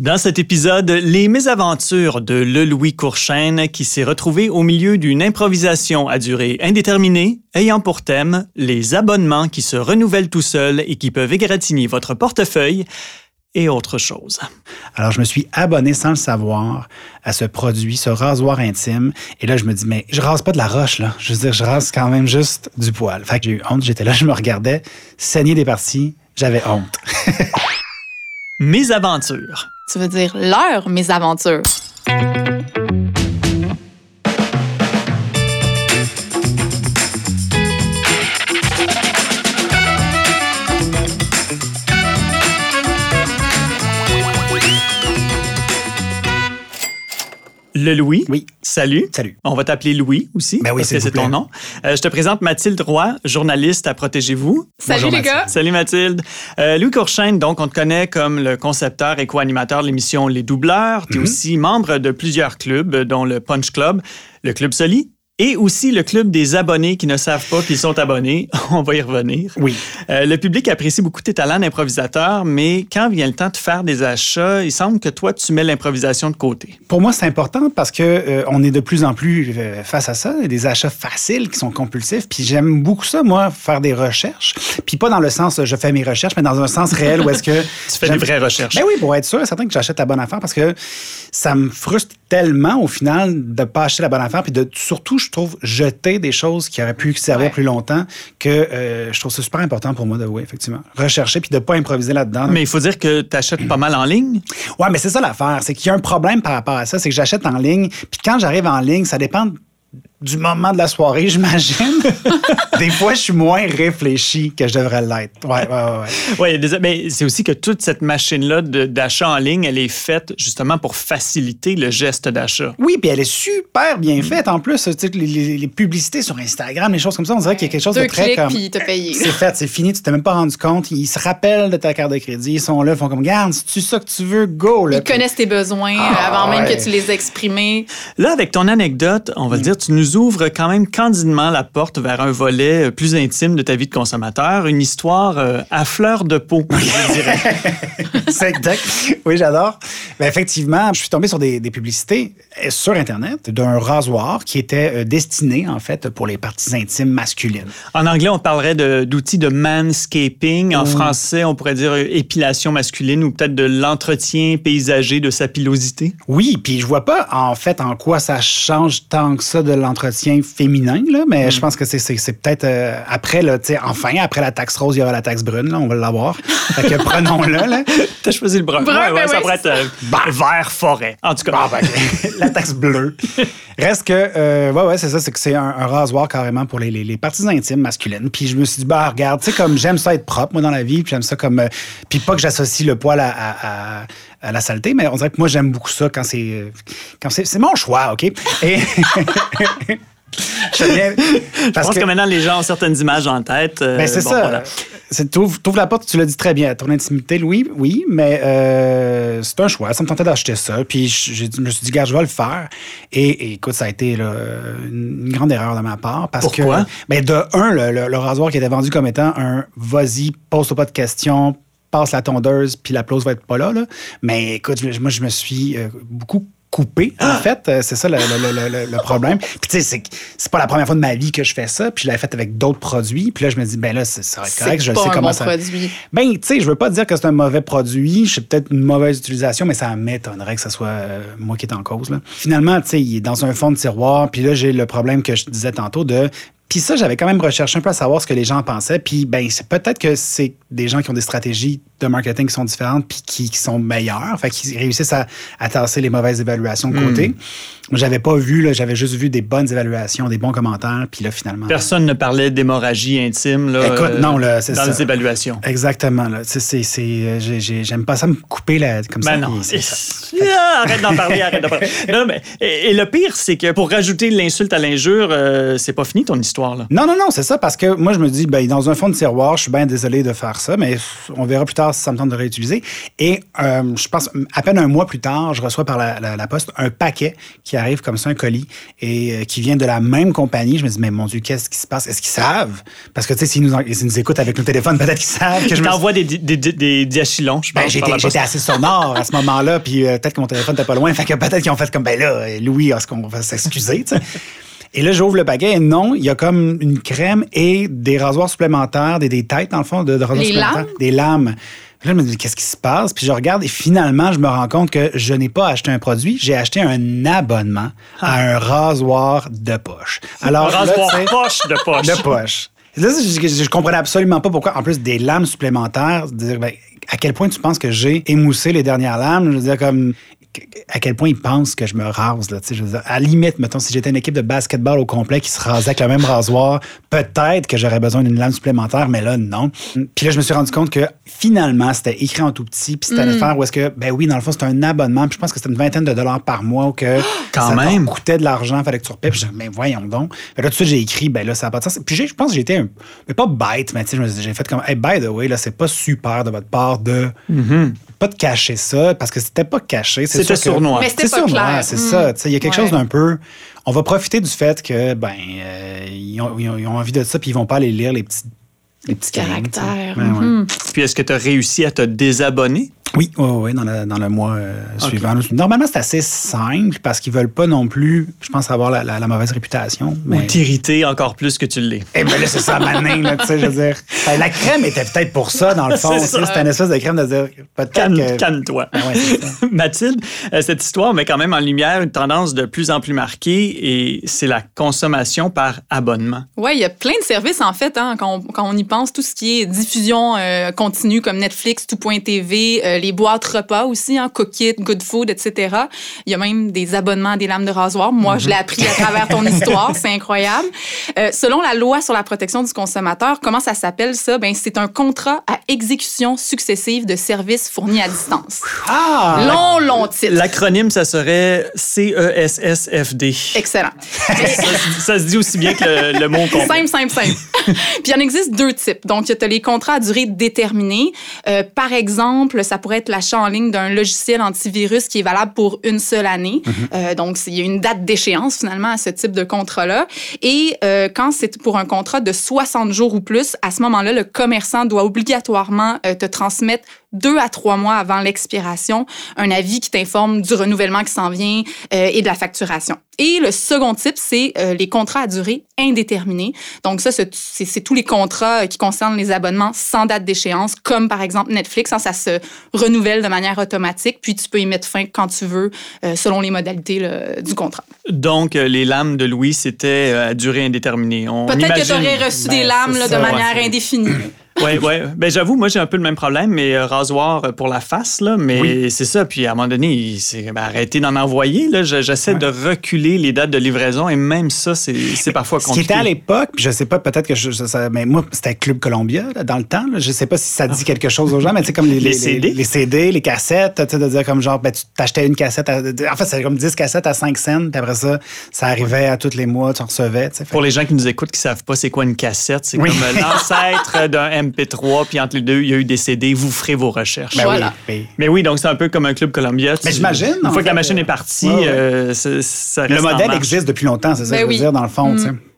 Dans cet épisode, les mésaventures de Le Louis Courchaine qui s'est retrouvé au milieu d'une improvisation à durée indéterminée ayant pour thème les abonnements qui se renouvellent tout seuls et qui peuvent égratigner votre portefeuille et autre chose. Alors, je me suis abonné sans le savoir à ce produit, ce rasoir intime. Et là, je me dis, mais je rase pas de la roche, là. Je veux dire, je rase quand même juste du poil. Fait que j'ai eu honte. J'étais là, je me regardais, saigner des parties. J'avais honte. Mes aventures. Tu veux dire leur mésaventures. Le Louis. Oui. Salut. Salut. On va t'appeler Louis aussi. Ben oui, parce que c'est ton nom. Euh, je te présente Mathilde Roy, journaliste à Protégez-vous. Salut Bonjour, les gars. Salut Mathilde. Euh, Louis Courchaine, donc, on te connaît comme le concepteur et co-animateur de l'émission Les Doubleurs. Tu es aussi membre de plusieurs clubs, dont le Punch Club, le Club Soli et aussi le club des abonnés qui ne savent pas qu'ils sont abonnés. on va y revenir. Oui. Euh, le public apprécie beaucoup tes talents d'improvisateur, mais quand vient le temps de faire des achats, il semble que toi, tu mets l'improvisation de côté. Pour moi, c'est important parce que euh, on est de plus en plus euh, face à ça, des achats faciles qui sont compulsifs. Puis j'aime beaucoup ça, moi, faire des recherches. Puis pas dans le sens euh, je fais mes recherches, mais dans un sens réel où est-ce que Tu fais des vraies recherches. Ben oui, pour être sûr, certain que j'achète la bonne affaire parce que ça me frustre tellement au final de pas acheter la bonne affaire puis de surtout je trouve jeter des choses qui auraient pu servir Ouais. plus longtemps que euh, je trouve ça super important pour moi de oui effectivement rechercher puis de pas improviser là-dedans. Mais il faut dire que tu achètes pas mal en ligne? Ouais, mais c'est ça l'affaire, c'est qu'il y a un problème par rapport à ça, c'est que j'achète en ligne, puis quand j'arrive en ligne, ça dépend du moment de la soirée, j'imagine. des fois, je suis moins réfléchi que je devrais l'être. Ouais, ouais, ouais. ouais. Oui, mais c'est aussi que toute cette machine-là d'achat en ligne, elle est faite justement pour faciliter le geste d'achat. Oui, puis elle est super bien faite en plus. Les, les- les publicités sur Instagram, les choses comme ça, on dirait qu'il y a quelque chose Deux de très clics, comme. puis t'as payé. C'est fait, c'est fini, tu t'es même pas rendu compte. Ils se rappellent de ta carte de crédit, ils sont là, ils font comme, garde, si tu ça que tu veux, go. Là. Ils connaissent tes besoins euh, Ah, avant même ouais. que tu les aies exprimés. Là, avec ton anecdote, on va le dire, tu nous ouvres quand même candidement la porte vers un volet euh, plus intime de ta vie de consommateur, une histoire euh, à fleur de peau, je dirais. c'est exact. Oui, j'adore. Ben, effectivement, je suis tombé sur des, des publicités euh, sur Internet d'un rasoir qui était destiné, en fait, pour les parties intimes masculines. En anglais, on parlerait d'outils de, manscaping. En français, on pourrait dire épilation masculine ou peut-être de l'entretien paysager de sa pilosité. Oui, puis je vois pas, en fait, en quoi ça change tant que ça de l'entretien féminin, là, mais je pense que c'est- peut-être euh, après, là, tu sais, enfin, après la taxe rose, il y aura la taxe brune, là, on va l'avoir. fait que prenons-le, là. T'as choisi le brun. Brun, Ouais, ouais, ben ça oui, pourrait être euh, vert forêt. En tout cas. Ah, ben, la taxe bleue. Reste que, euh, ouais, ouais, c'est ça, c'est que c'est un, un rasoir carrément pour les, les, les parties intimes masculines. Puis je me suis dit, bah, regarde, tu sais, comme j'aime ça être propre, moi, dans la vie, puis j'aime ça comme. euh, puis pas que j'associe le poil à, à- à- à la saleté, mais on dirait que moi, j'aime beaucoup ça quand c'est. euh, Quand c'est, c'est mon choix, OK? Et. Je parce pense que... que- maintenant, les gens ont certaines images en tête. euh, ben, c'est bon, ça. voilà. C'est, t'ouvres, t'ouvres la porte, tu l'as dit très bien, ton intimité, Louis, oui, mais euh, c'est un choix. Ça me tentait d'acheter ça. Puis je, me suis dit, gars, je vais le faire. Et, et écoute, ça a été là, une une grande erreur de ma part. Parce Pourquoi? que, ben, de un, le, le- le rasoir qui était vendu comme étant un vas-y, pose-toi pas de questions, passe la tondeuse, puis la pause va être pas là. là. Mais écoute, je- moi, je me suis euh, beaucoup coupé, en fait. Euh, C'est ça le, le- le- problème. Puis tu sais, c'est, c'est pas la première fois de ma vie que je fais ça. Puis je l'avais fait avec d'autres produits. Puis là, je me dis, ben là, c'est, ça va être correct. Je pas sais un comment bon ça... produit. Ben, tu sais, je veux pas dire que c'est un mauvais produit. C'est peut-être une mauvaise utilisation, mais ça m'étonnerait que ce soit euh, moi qui est en cause. Là. Finalement, tu sais, il est dans un fond de tiroir. Puis là, j'ai le problème que je disais tantôt de. Puis ça, j'avais quand même recherché un peu à savoir ce que les gens pensaient. Puis, ben, peut-être que c'est des gens qui ont des stratégies de marketing qui sont différentes puis qui, qui sont meilleures. Fait qu'ils réussissent à, à tasser les mauvaises évaluations de côté. Moi, j'avais pas vu, là, j'avais juste vu des bonnes évaluations, des bons commentaires. Puis là, finalement. Personne ne parlait d'hémorragie intime là, Écoute, euh, non, là, c'est dans ça. les évaluations. Exactement. Là. Euh, j'ai- j'ai- j'aime pas ça me couper là, comme ça. Ben non. puis ça. Ah, arrête d'en parler, arrête d'en parler. Non, mais, et, et le pire, c'est que pour rajouter l'insulte à l'injure, euh, c'est pas fini ton histoire. Là. Non, non, non, c'est ça, parce que moi, je me dis, ben, dans un fond de tiroir, je suis bien désolé de faire ça, mais on verra plus tard si ça me tente de réutiliser. Et euh, je pense, à peine un mois plus tard, je reçois par la, la- la poste un paquet qui arrive comme ça, un colis, et euh, qui vient de la même compagnie. Je me dis, mais mon Dieu, qu'est-ce qui se passe? Est-ce qu'ils savent? Parce que, tu sais, s'ils nous, en- nous écoutent avec nos téléphones, peut-être qu'ils savent que je me t'envoie des, des, des, des diachylons, je ben, pense. j'étais, j'étais assez sonore à ce moment-là, puis euh, peut-être que mon téléphone n'était pas loin. Fait que peut-être qu'ils ont fait comme, ben là, Louis, est-ce qu'on va s'excuser, tu sais? Et là, j'ouvre le paquet et non, il y a comme une crème et des rasoirs supplémentaires, des, des têtes, dans le fond, de, de rasoirs Les supplémentaires. lames? Des lames. Puis Là, je me dis, qu'est-ce qui se passe? Puis je regarde et finalement, je me rends compte que je n'ai pas acheté un produit, j'ai acheté un abonnement à un rasoir de poche. Alors, Un là, rasoir sais, poche de poche. de poche. Là, je, je, je comprenais absolument pas pourquoi, en plus des lames supplémentaires, dire, ben, à quel point tu penses que j'ai émoussé les dernières lames? Je veux dire, comme, à quel point ils pensent que je me rase, là, tu sais, je veux dire, à la limite, mettons, si j'étais une équipe de basketball au complet qui se rasait avec le même rasoir, peut-être que j'aurais besoin d'une lame supplémentaire, mais là, non. Puis là, je me suis rendu compte que finalement, c'était écrit en tout petit, puis c'était une affaire où est-ce que, ben oui, dans le fond, c'était un abonnement, puis je pense que c'était une vingtaine de dollars par mois ou que Quand ça même. coûtait de l'argent, fallait que tu repaies. Puis je dis, mais voyons donc. Fait là, tout de suite, j'ai écrit, ben là, ça n'a pas de sens. Puis je pense que un, mais pas bête, mais tu sais, j'ai fait comme, hey, by the way, là, c'est pas super de votre part de pas de cacher ça, parce que c'était pas caché. c'est C'était sournois. Mais c'était sournois, c'est Mm. ça. Tu sais, Il y a quelque Ouais. chose d'un peu. On va profiter du fait que, ben, euh, ils, ont, ils ont- ils ont envie de ça, puis ils vont pas aller lire les petits. Les petits lignes, tu sais. Caractère. Ouais. Mhm. Puis est-ce que tu as réussi à te désabonner? Oui, oui, oui, dans, le- dans le mois euh, suivant. Normalement, c'est assez simple parce qu'ils veulent pas non plus, je pense, avoir la, la- la mauvaise réputation. Ou Mais... t'irriter encore plus que tu l'es? Eh ben là, c'est ça, manin, là, tu sais, je veux dire. Ben, la crème était peut-être pour ça, dans le fond. C'est une espèce de crème de dire, peut-être Calme, que... calme-toi. Ben ouais, ça. Mathilde, euh, cette histoire met quand même en lumière une tendance de plus en plus marquée et c'est la consommation par abonnement. Oui, il y a plein de services, en fait, hein, quand, on, quand on y pense, tout ce qui est diffusion euh, continue comme Netflix, Tout.tv, euh, les boîtes repas aussi, hein, Cookit, Good Food, etc. Il y a même des abonnements à des lames de rasoir. Moi, je l'ai appris à travers ton histoire, c'est incroyable. Euh, selon la loi sur la protection du consommateur, comment ça s'appelle ça? Ben, c'est un contrat à exécution successive de services fournis à distance. Ah! Long, long titre. L'acronyme, ça serait CESSFD. Excellent. ça, se- ça se dit aussi bien que le, le mot complet. Simple, simple, simple. Puis il y en existe deux types. Donc, tu as les contrats à durée déterminée. Euh, par exemple, ça pourrait être l'achat en ligne d'un logiciel antivirus qui est valable pour une seule année. Euh, donc, il y a une date d'échéance finalement à ce type de contrat-là. Et euh, quand c'est pour un contrat de 60 jours ou plus, à ce moment-là, le commerçant doit obligatoirement euh, te transmettre deux à trois mois avant l'expiration un avis qui t'informe du renouvellement qui s'en vient euh, et de la facturation. Et le second type, c'est euh, les contrats à durée indéterminée. Donc ça, c'est tous les contrats euh, qui concernent les abonnements sans date d'échéance, comme par exemple Netflix. hein, ça se renouvelle de manière automatique, puis tu peux y mettre fin quand tu veux, euh, selon les modalités là, du contrat. Donc, les lames de Louis, c'était à durée indéterminée. On Peut-être que tu aurais reçu Ben, des lames c'est là, de ça, manière indéfinie. Oui, oui. Ben, j'avoue, moi, j'ai un peu le même problème, mais euh, rasoir euh, pour la face, là. Mais c'est ça. Puis à un moment donné, il- c'est ben, arrêtez d'en envoyer. Là. Je- J'essaie de reculer les dates de livraison et même ça, c'est c'est parfois Ce qui compliqué. était à l'époque, je sais pas, peut-être que je, ça- mais moi, c'était Club Columbia, là, dans le temps. là. Je sais pas si ça dit quelque chose aux gens, mais tu sais, comme les, Les CD? les, CD, les cassettes, tu sais, de dire comme genre, ben, tu t'achetais une cassette, à- en fait, c'était comme 10 cassettes à 5 cents, puis après ça, ça arrivait à tous les mois, tu en recevais. Fait Pour les gens qui nous écoutent qui savent pas c'est quoi une cassette, c'est Oui. comme euh, l'ancêtre d'un MP3, puis entre les deux, il y a eu des CD. Vous ferez vos recherches. Ben Voilà. oui, oui. Mais oui, donc c'est un peu comme un club Columbia. Tu- Mais j'imagine, Une fois que la machine est partie, ouais, ouais. euh, ça, Le reste en modèle existe depuis longtemps, c'est ça Ben que je veux oui. dire, dans le fond.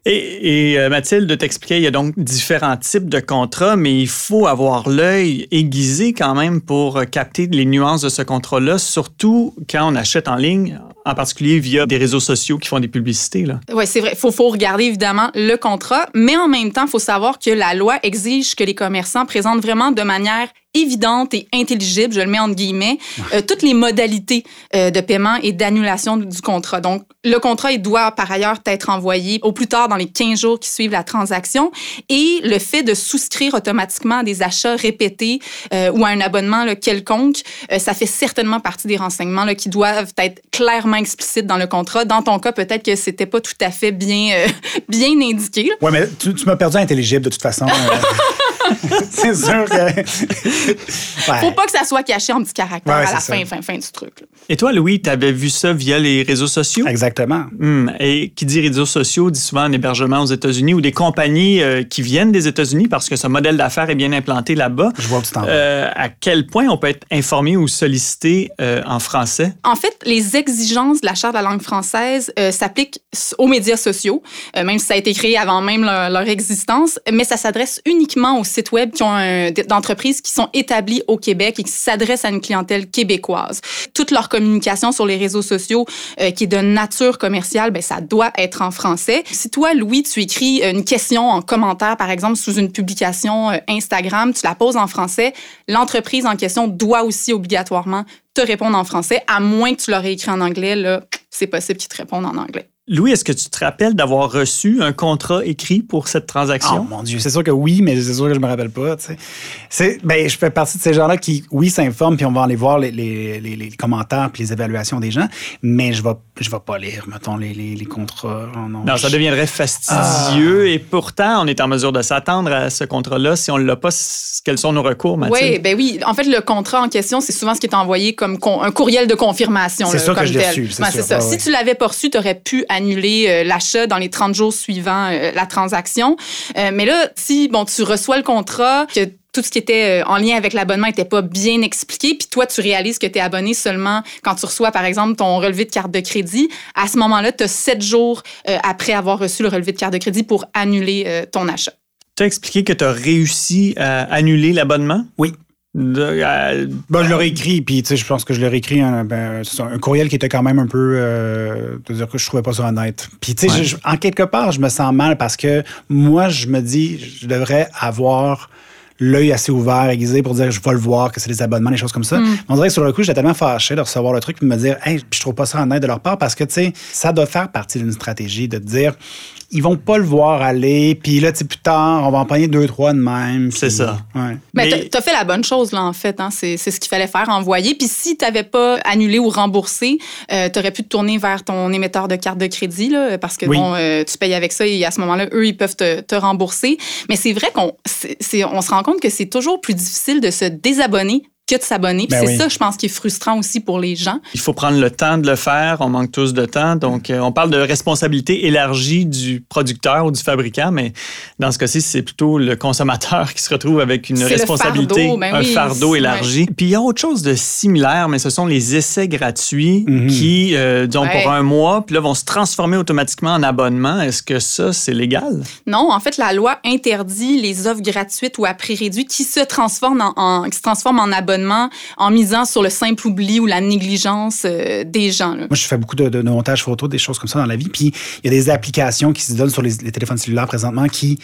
Et, et, euh, Mathilde t'expliquait, il y a donc différents types de contrats, mais il faut avoir l'œil aiguisé quand même pour euh, capter les nuances de ce contrat-là, surtout quand on achète en ligne, en particulier via des réseaux sociaux qui font des publicités. Oui, c'est vrai. Il faut, faut regarder évidemment le contrat, mais en même temps, il faut savoir que la loi exige que les commerçants présentent vraiment de manière évidente et intelligible, je le mets entre guillemets, euh, toutes les modalités euh, de paiement et d'annulation du contrat. Donc, le contrat, il doit par ailleurs être envoyé au plus tard dans les 15 jours qui suivent la transaction et le fait de souscrire automatiquement à des achats répétés euh, ou à un abonnement là, quelconque, ça fait certainement partie des renseignements là, qui doivent être clairement explicites dans le contrat. Dans ton cas, peut-être que c'était pas tout à fait bien, bien indiqué. Ouais, mais tu, tu m'as perdu intelligible de toute façon. euh. c'est sûr que. Faut pas que ça soit caché en petits caractères à la fin, fin, fin du truc. Et toi, Louis, tu avais vu ça via les réseaux sociaux? Exactement. Hmm. Et qui dit réseaux sociaux dit souvent un hébergement aux États-Unis ou des compagnies euh, qui viennent des États-Unis parce que ce modèle d'affaires est bien implanté là-bas. Je vois tout temps. Euh, à quel point on peut être informé ou sollicité euh, en français? En fait, les exigences de la Charte de la langue française s'appliquent aux médias sociaux, même si ça a été créé avant même leur, leur existence, mais ça s'adresse uniquement aux sites web qui ont d'entreprises qui sont établies au Québec et qui s'adressent à une clientèle québécoise. Toute leur communication sur les réseaux sociaux euh, qui est de nature commerciale, ben, ça doit être en français. Si toi, Louis, tu écris une question en commentaire, par exemple, sous une publication euh, Instagram, tu la poses en français, l'entreprise en question doit aussi obligatoirement te répondre en français, à moins que tu l'aurais écrit en anglais, là, c'est possible qu'ils te répondent en anglais. Louis, est-ce que tu te rappelles d'avoir reçu un contrat écrit pour cette transaction? Oh mon Dieu, c'est sûr que oui, mais c'est sûr que je me rappelle pas. C'est, ben, je fais partie de ces gens-là qui, oui, s'informent, puis on va aller voir les, les, les, commentaires puis les évaluations des gens, mais je vais, je vais pas lire, mettons, les, les contrats. Oh non, ça deviendrait fastidieux et pourtant, on est en mesure de s'attendre à ce contrat-là. Si on ne l'a pas, quels sont nos recours, Mathilde? Oui, ben oui. En fait, le contrat en question, c'est souvent ce qui est envoyé comme un courriel de confirmation. C'est ça que je l'ai reçu. C'est ça. Si tu l'avais pas reçu, tu aurais pu annuler euh, l'achat dans les 30 jours suivant euh, la transaction. Euh, mais là, si bon, tu reçois le contrat, que tout ce qui était en lien avec l'abonnement n'était pas bien expliqué, puis toi, tu réalises que tu es abonné seulement quand tu reçois, par exemple, ton relevé de carte de crédit. À ce moment-là, tu as sept jours après avoir reçu le relevé de carte de crédit pour annuler ton achat. Tu as expliqué que tu as réussi à annuler l'abonnement? Oui. Euh, ben, je l'aurais écrit, puis je pense que je leur ai écrit un, ben, un, courriel qui était quand même un peu. Euh, dire que je trouvais pas ça honnête. Puis, tu sais, en quelque part, je me sens mal parce que moi, je me dis, je devrais avoir l'œil assez ouvert, aiguisé pour dire je vais le voir, que c'est des abonnements, des choses comme ça. Mm. On dirait que sur le coup, j'étais tellement fâché de recevoir le truc et de me dire, hey, je trouve pas ça honnête de leur part parce que, tu sais, ça doit faire partie d'une stratégie de dire, ils vont pas le voir aller. Puis là, tu plus tard, on va en pogner deux, trois de même. C'est ça. Ouais. Mais, tu as fait la bonne chose, là, en fait. Hein? C'est ce qu'il fallait faire, envoyer. Puis si tu n'avais pas annulé ou remboursé, euh, tu aurais pu te tourner vers ton émetteur de carte de crédit, là, parce que bon, euh, tu payes avec ça et à ce moment-là, eux, ils peuvent te, te rembourser. Mais c'est vrai qu'on on se rend compte que c'est toujours plus difficile de se désabonner que de s'abonner. Ben c'est ça, je pense, qui est frustrant aussi pour les gens. Il faut prendre le temps de le faire. On manque tous de temps. Donc, euh, on parle de responsabilité élargie du producteur ou du fabricant, mais dans ce cas-ci, c'est plutôt le consommateur qui se retrouve avec une responsabilité, ben un fardeau élargi. Puis il y a autre chose de similaire, mais ce sont les essais gratuits mhm. qui, euh, disons, pour un mois, puis là, vont se transformer automatiquement en abonnement. Est-ce que ça, c'est légal? Non, en fait, la loi interdit les offres gratuites ou à prix réduit qui se transforment en, qui se transforment en abonnement en misant sur le simple oubli ou la négligence euh, des gens. Moi, je fais beaucoup de, montage photo, des choses comme ça dans la vie. Puis il y a des applications qui se donnent sur les, téléphones cellulaires présentement qui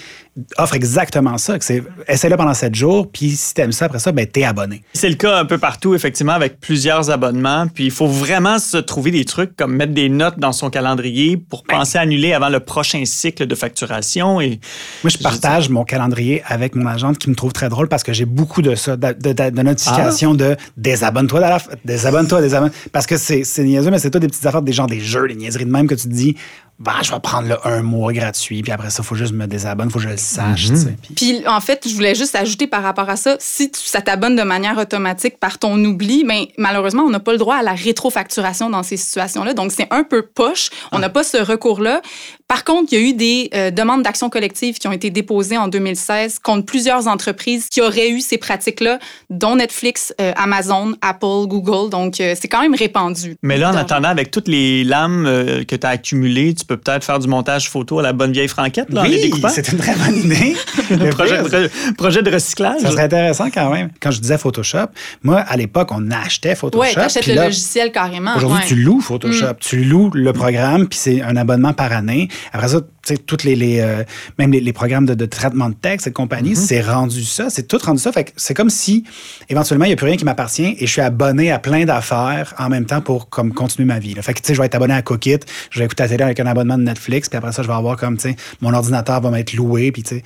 offrent exactement ça. C'est essaie-le pendant sept jours, puis si tu aimes ça après ça, ben t'es abonné. C'est le cas un peu partout, effectivement, avec plusieurs abonnements. Puis il faut vraiment se trouver des trucs comme mettre des notes dans son calendrier pour ben. penser à annuler avant le prochain cycle de facturation. Et moi, je partage mon calendrier avec mon agente qui me trouve très drôle parce que j'ai beaucoup de ça, de, de notifications de désabonne-toi, désabonne-toi, désabonne. Parce que c'est niaiseux, mais c'est toi des petites affaires, des gens, des jeux, des niaiseries de même que tu te dis, bah, je vais prendre le un mois gratuit, puis après ça, il faut juste me désabonner, il faut que je le sache. Mhm. puis... en fait, je voulais juste ajouter par rapport à ça, si ça t'abonne de manière automatique par ton oubli, mais ben, malheureusement, on n'a pas le droit à la rétrofacturation dans ces situations-là. Donc, c'est un peu poche. On n'a pas ce recours-là. Par contre, il y a eu des euh, demandes d'action collective qui ont été déposées en 2016 contre plusieurs entreprises qui auraient eu ces pratiques-là, dont Netflix, euh, Amazon, Apple, Google. Donc, euh, c'est quand même répandu. Mais là, en attendant, avec toutes les lames que tu as accumulées, tu peux peut-être faire du montage photo à la bonne vieille franquette, là, oui, c'est une très bonne idée. projet, de, projet de recyclage. Ça serait intéressant quand même. Quand je disais Photoshop, moi, à l'époque, on achetait Photoshop. Oui, tu achètes le logiciel carrément. Aujourd'hui, tu loues Photoshop. Mm. Tu loues le programme, puis c'est un abonnement par année. Après ça, toutes les, les euh, même les, programmes de, traitement de texte et compagnie, mm-hmm. c'est rendu ça, c'est tout rendu ça. Fait c'est comme si éventuellement il n'y a plus rien qui m'appartient et je suis abonné à plein d'affaires en même temps pour comme continuer ma vie. Fait que tu sais, je vais être abonné à Cookit, je vais écouter la télé avec un abonnement de Netflix, puis après ça, je vais avoir comme tu sais, mon ordinateur va m'être loué, puis tu sais.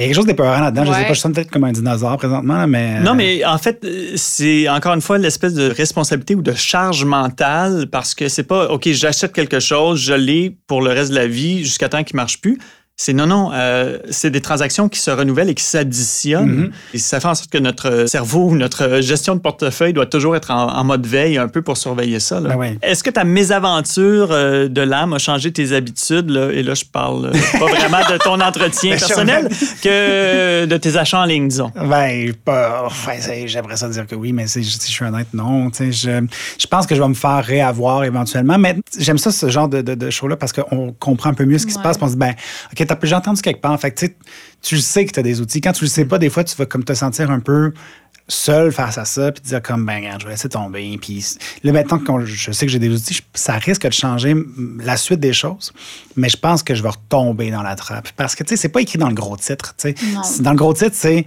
Mais il y a quelque chose d'épeurant là-dedans. Je sais pas, je sens peut-être comme un dinosaure présentement, mais. Non, mais en fait, c'est encore une fois l'espèce de responsabilité ou de charge mentale parce que c'est pas, OK, j'achète quelque chose, je l'ai pour le reste de la vie jusqu'à temps qu'il marche plus C'est non, non, euh, c'est des transactions qui se renouvellent et qui s'additionnent. Mhm. Et ça fait en sorte que notre cerveau, notre gestion de portefeuille doit toujours être en, en mode veille un peu pour surveiller ça. Ben. Est-ce que ta mésaventure euh, de l'âme a changé tes habitudes? Là? Et là, je parle euh, pas vraiment de ton entretien Ben, personnel que de tes achats en ligne, disons. Ben, pas. Enfin, j'aimerais ça dire que oui, mais c'est- si je suis honnête, non. Tu sais, Je, je pense que je vais me faire réavoir éventuellement. Mais j'aime ça, ce genre de, de, de show-là, parce qu'on comprend un peu mieux ce qui se passe. On se dit, ben, OK, t'as j'ai entendu quelque part. Fait que, tu sais, tu le sais que tu as des outils. Quand tu le sais pas, des fois, tu vas comme te sentir un peu seul face à ça, puis te dire comme, ben, regarde, je vais laisser tomber. Puis là, maintenant que je sais que j'ai des outils, ça risque de changer la suite des choses. Mais je pense que je vais retomber dans la trappe. Parce que, tu sais, c'est pas écrit dans le gros titre. tu sais. Dans le gros titre, c'est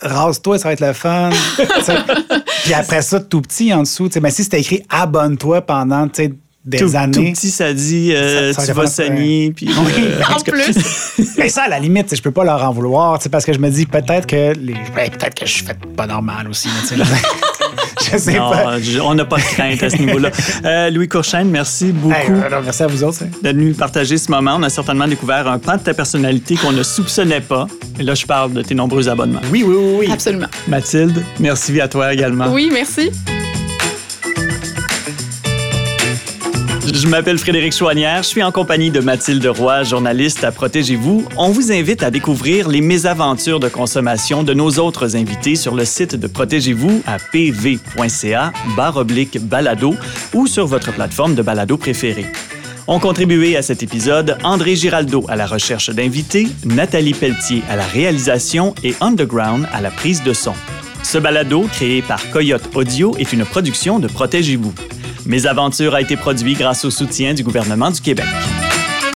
rase-toi, ça va être le fun. Puis après ça, tout petit en dessous. tu sais, Mais si c'était écrit abonne-toi pendant tu sais, des Tout, années. tout petit, ça dit euh, Ça- ça tu vas saigner. Puis, euh, En plus. Mais ça, à la limite, je peux pas leur en vouloir, parce que je me dis peut-être que les... ben, peut-être que je suis fait pas normal aussi. mais je, sais non, pas. je- on n'a pas de crainte à ce niveau-là. Euh, Louis Courchaine, merci beaucoup. Hey, euh, merci à vous autres. hein. d'être venu partager ce moment. On a certainement découvert un pan de ta personnalité qu'on ne soupçonnait pas. Et là, je parle de tes nombreux abonnements. Oui, oui, oui, oui. Absolument. Mathilde, merci à toi également. Oui, merci. Je m'appelle Frédéric Chouanière. Je suis en compagnie de Mathilde Roy, journaliste à Protégez-vous. On vous invite à découvrir les mésaventures de consommation de nos autres invités sur le site de Protégez-vous à pv.ca oblique balado ou sur votre plateforme de balado préférée. Ont contribué à cet épisode André Giraldo à la recherche d'invités, Nathalie Pelletier à la réalisation et Underground à la prise de son. Ce balado, créé par Coyote Audio, est une production de Protégez-vous. Mes aventures a été produit grâce au soutien du gouvernement du Québec.